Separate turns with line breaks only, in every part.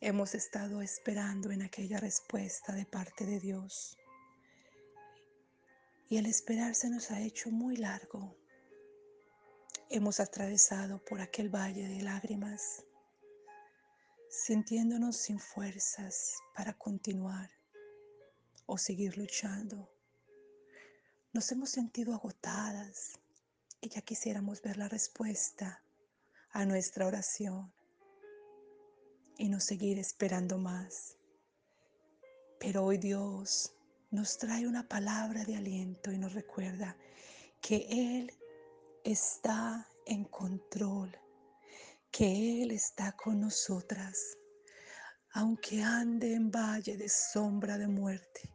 hemos estado esperando en aquella respuesta de parte de Dios. Y el esperar se nos ha hecho muy largo. Hemos atravesado por aquel valle de lágrimas, sintiéndonos sin fuerzas para continuar o seguir luchando. Nos hemos sentido agotadas y ya quisiéramos ver la respuesta a nuestra oración y no seguir esperando más. Pero hoy Dios nos trae una palabra de aliento y nos recuerda que Él está en control, que Él está con nosotras. Aunque ande en valle de sombra de muerte,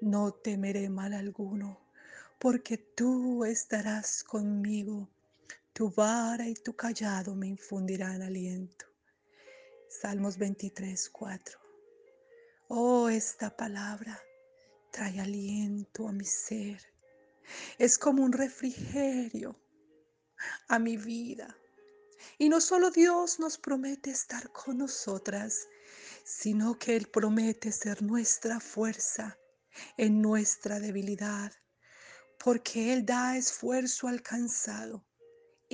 no temeré mal alguno, porque tú estarás conmigo. Tu vara y tu callado me infundirán aliento. Salmos 23, 4. Oh, esta palabra trae aliento a mi ser. Es como un refrigerio a mi vida. Y no solo Dios nos promete estar con nosotras, sino que Él promete ser nuestra fuerza en nuestra debilidad, porque Él da esfuerzo alcanzado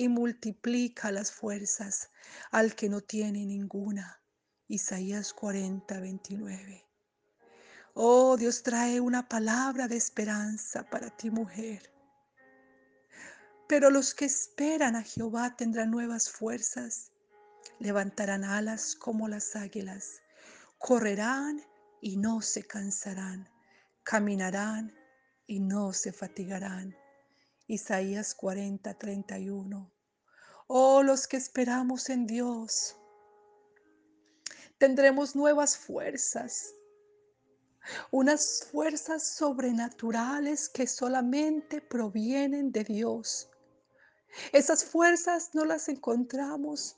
y multiplica las fuerzas al que no tiene ninguna. Isaías 40, 29. Oh, Dios trae una palabra de esperanza para ti, mujer. Pero los que esperan a Jehová tendrán nuevas fuerzas, levantarán alas como las águilas, correrán y no se cansarán, caminarán y no se fatigarán. Isaías 40, 31. Oh, los que esperamos en Dios, tendremos nuevas fuerzas, unas fuerzas sobrenaturales que solamente provienen de Dios. Esas fuerzas no las encontramos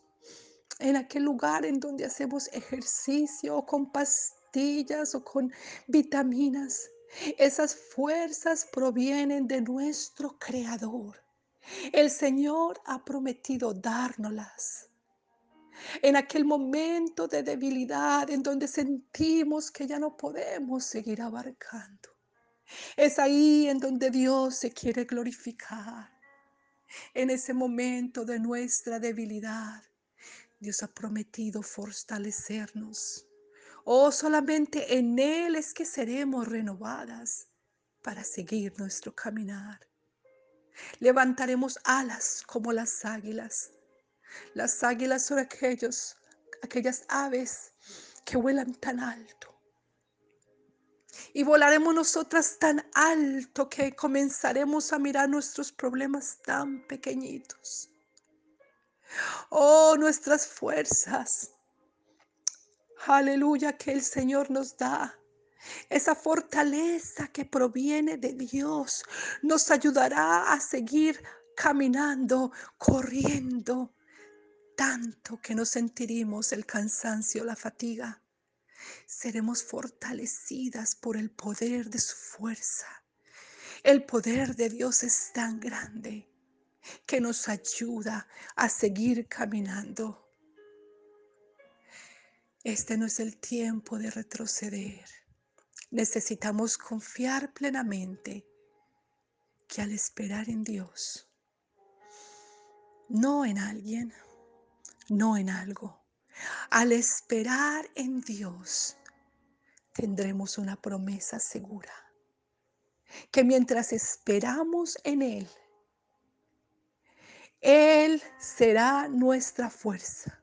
en aquel lugar en donde hacemos ejercicio o con pastillas o con vitaminas. Esas fuerzas provienen de nuestro Creador. El Señor ha prometido dárnoslas. En aquel momento de debilidad en donde sentimos que ya no podemos seguir abarcando. Es ahí en donde Dios se quiere glorificar. En ese momento de nuestra debilidad, Dios ha prometido fortalecernos Oh, solamente en Él es que seremos renovadas para seguir nuestro caminar. Levantaremos alas como las águilas. Las águilas son aquellos, aquellas aves que vuelan tan alto. Y volaremos nosotras tan alto que comenzaremos a mirar nuestros problemas tan pequeñitos. Oh, nuestras fuerzas aleluya, que el Señor nos da. Esa fortaleza que proviene de Dios nos ayudará a seguir caminando, corriendo, tanto que no sentiremos el cansancio, la fatiga. Seremos fortalecidas por el poder de su fuerza. El poder de Dios es tan grande que nos ayuda a seguir caminando. Este no es el tiempo de retroceder. Necesitamos confiar plenamente que al esperar en Dios, no en alguien, no en algo, al esperar en Dios, tendremos una promesa segura. Que mientras esperamos en Él, Él será nuestra fuerza